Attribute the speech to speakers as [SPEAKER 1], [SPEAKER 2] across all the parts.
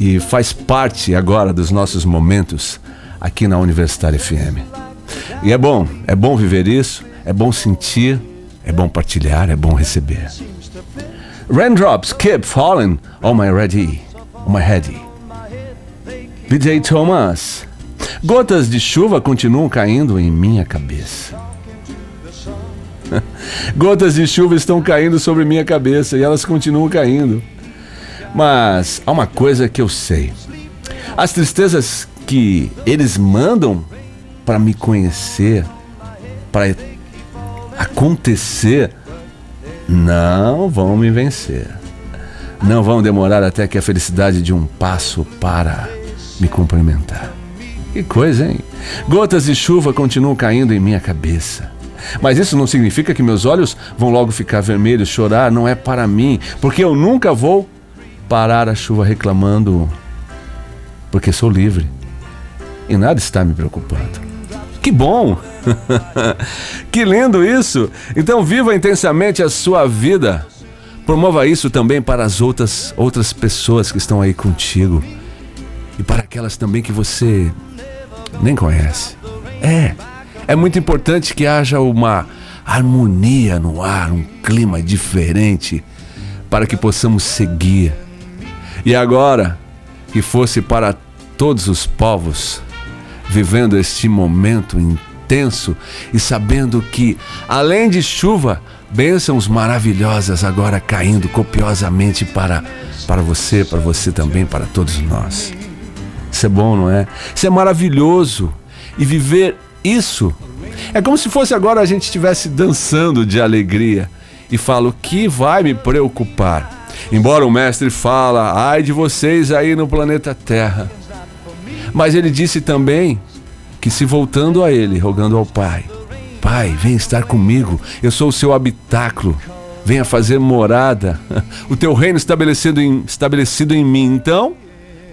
[SPEAKER 1] e faz parte agora dos nossos momentos aqui na Universitária FM. E é bom, é bom viver isso, é bom sentir, é bom partilhar, é bom receber. Raindrops keep falling on my ready, on my head. DJ Thomas. Gotas de chuva continuam caindo em minha cabeça. Gotas de chuva estão caindo sobre minha cabeça e elas continuam caindo. Mas há uma coisa que eu sei: as tristezas que eles mandam para me conhecer, para acontecer, não vão me vencer. Não vão demorar até que a felicidade de um passo para me cumprimentar. Que coisa, hein? Gotas de chuva continuam caindo em minha cabeça. Mas isso não significa que meus olhos vão logo ficar vermelhos, chorar, não é para mim, porque eu nunca vou parar a chuva reclamando, porque sou livre e nada está me preocupando. Que bom! que lindo isso! Então viva intensamente a sua vida. Promova isso também para as outras outras pessoas que estão aí contigo e para aquelas também que você nem conhece. É, é muito importante que haja uma harmonia no ar, um clima diferente para que possamos seguir e agora, que fosse para todos os povos, vivendo este momento intenso e sabendo que, além de chuva, bênçãos maravilhosas agora caindo copiosamente para, para você, para você também, para todos nós. Isso é bom, não é? Isso é maravilhoso. E viver isso é como se fosse agora a gente estivesse dançando de alegria. E falo, o que vai me preocupar? Embora o mestre fala, ai de vocês aí no planeta Terra. Mas ele disse também que se voltando a ele, rogando ao Pai, Pai, vem estar comigo, eu sou o seu habitáculo, venha fazer morada, o teu reino estabelecido em, estabelecido em mim. Então,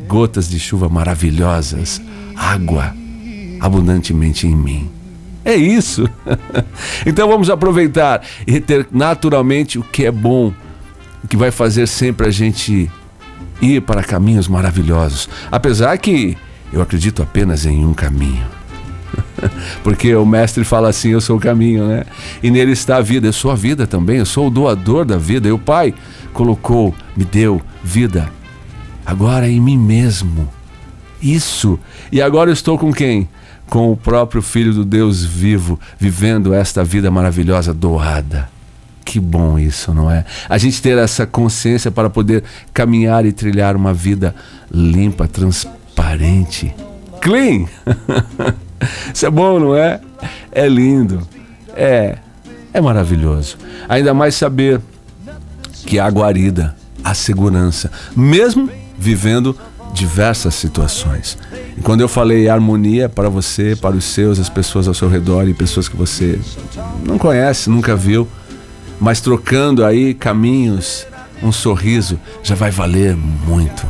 [SPEAKER 1] gotas de chuva maravilhosas, água abundantemente em mim. É isso. então vamos aproveitar e ter naturalmente o que é bom que vai fazer sempre a gente ir para caminhos maravilhosos. Apesar que eu acredito apenas em um caminho. Porque o mestre fala assim: Eu sou o caminho, né? E nele está a vida. Eu sou a vida também. Eu sou o doador da vida. E o Pai colocou, me deu vida. Agora em mim mesmo. Isso. E agora eu estou com quem? Com o próprio Filho do Deus vivo, vivendo esta vida maravilhosa doada. Que bom isso, não é? A gente ter essa consciência para poder caminhar e trilhar uma vida limpa, transparente, clean. isso é bom, não é? É lindo. É, é maravilhoso. Ainda mais saber que há guarida, há segurança, mesmo vivendo diversas situações. E quando eu falei harmonia para você, para os seus, as pessoas ao seu redor e pessoas que você não conhece, nunca viu, mas trocando aí caminhos, um sorriso já vai valer muito.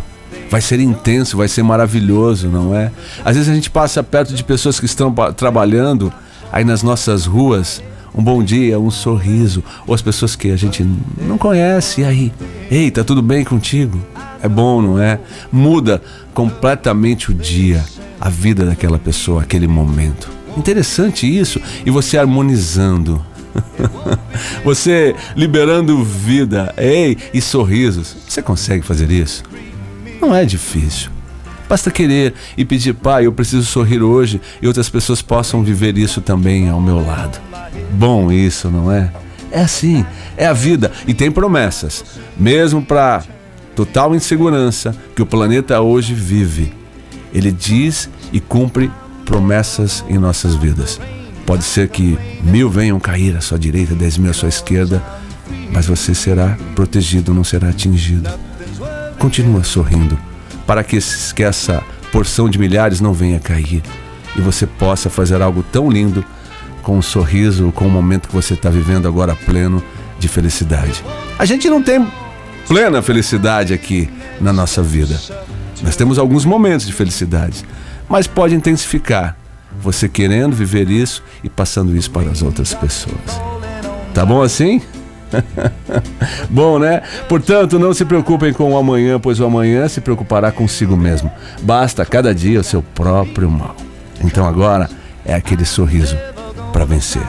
[SPEAKER 1] Vai ser intenso, vai ser maravilhoso, não é? Às vezes a gente passa perto de pessoas que estão trabalhando aí nas nossas ruas, um bom dia, um sorriso, ou as pessoas que a gente não conhece, e aí, ei, tá tudo bem contigo? É bom, não é? Muda completamente o dia, a vida daquela pessoa, aquele momento. Interessante isso, e você harmonizando Você liberando vida, ei, e sorrisos. Você consegue fazer isso? Não é difícil. Basta querer e pedir, Pai, eu preciso sorrir hoje e outras pessoas possam viver isso também ao meu lado. Bom isso, não é? É assim, é a vida e tem promessas, mesmo para total insegurança que o planeta hoje vive. Ele diz e cumpre promessas em nossas vidas. Pode ser que mil venham cair à sua direita, dez mil à sua esquerda, mas você será protegido, não será atingido. Continua sorrindo, para que, que essa porção de milhares não venha cair e você possa fazer algo tão lindo com um sorriso, com o momento que você está vivendo agora pleno de felicidade. A gente não tem plena felicidade aqui na nossa vida. Nós temos alguns momentos de felicidade, mas pode intensificar você querendo viver isso e passando isso para as outras pessoas. Tá bom assim? Bom, né? Portanto, não se preocupem com o amanhã, pois o amanhã se preocupará consigo mesmo. Basta cada dia o seu próprio mal. Então agora é aquele sorriso para vencer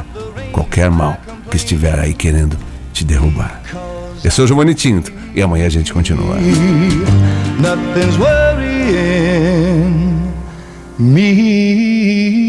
[SPEAKER 1] qualquer mal que estiver aí querendo te derrubar. Eu sou Giovanni Tinto e amanhã a gente continua. Nothing's worrying me.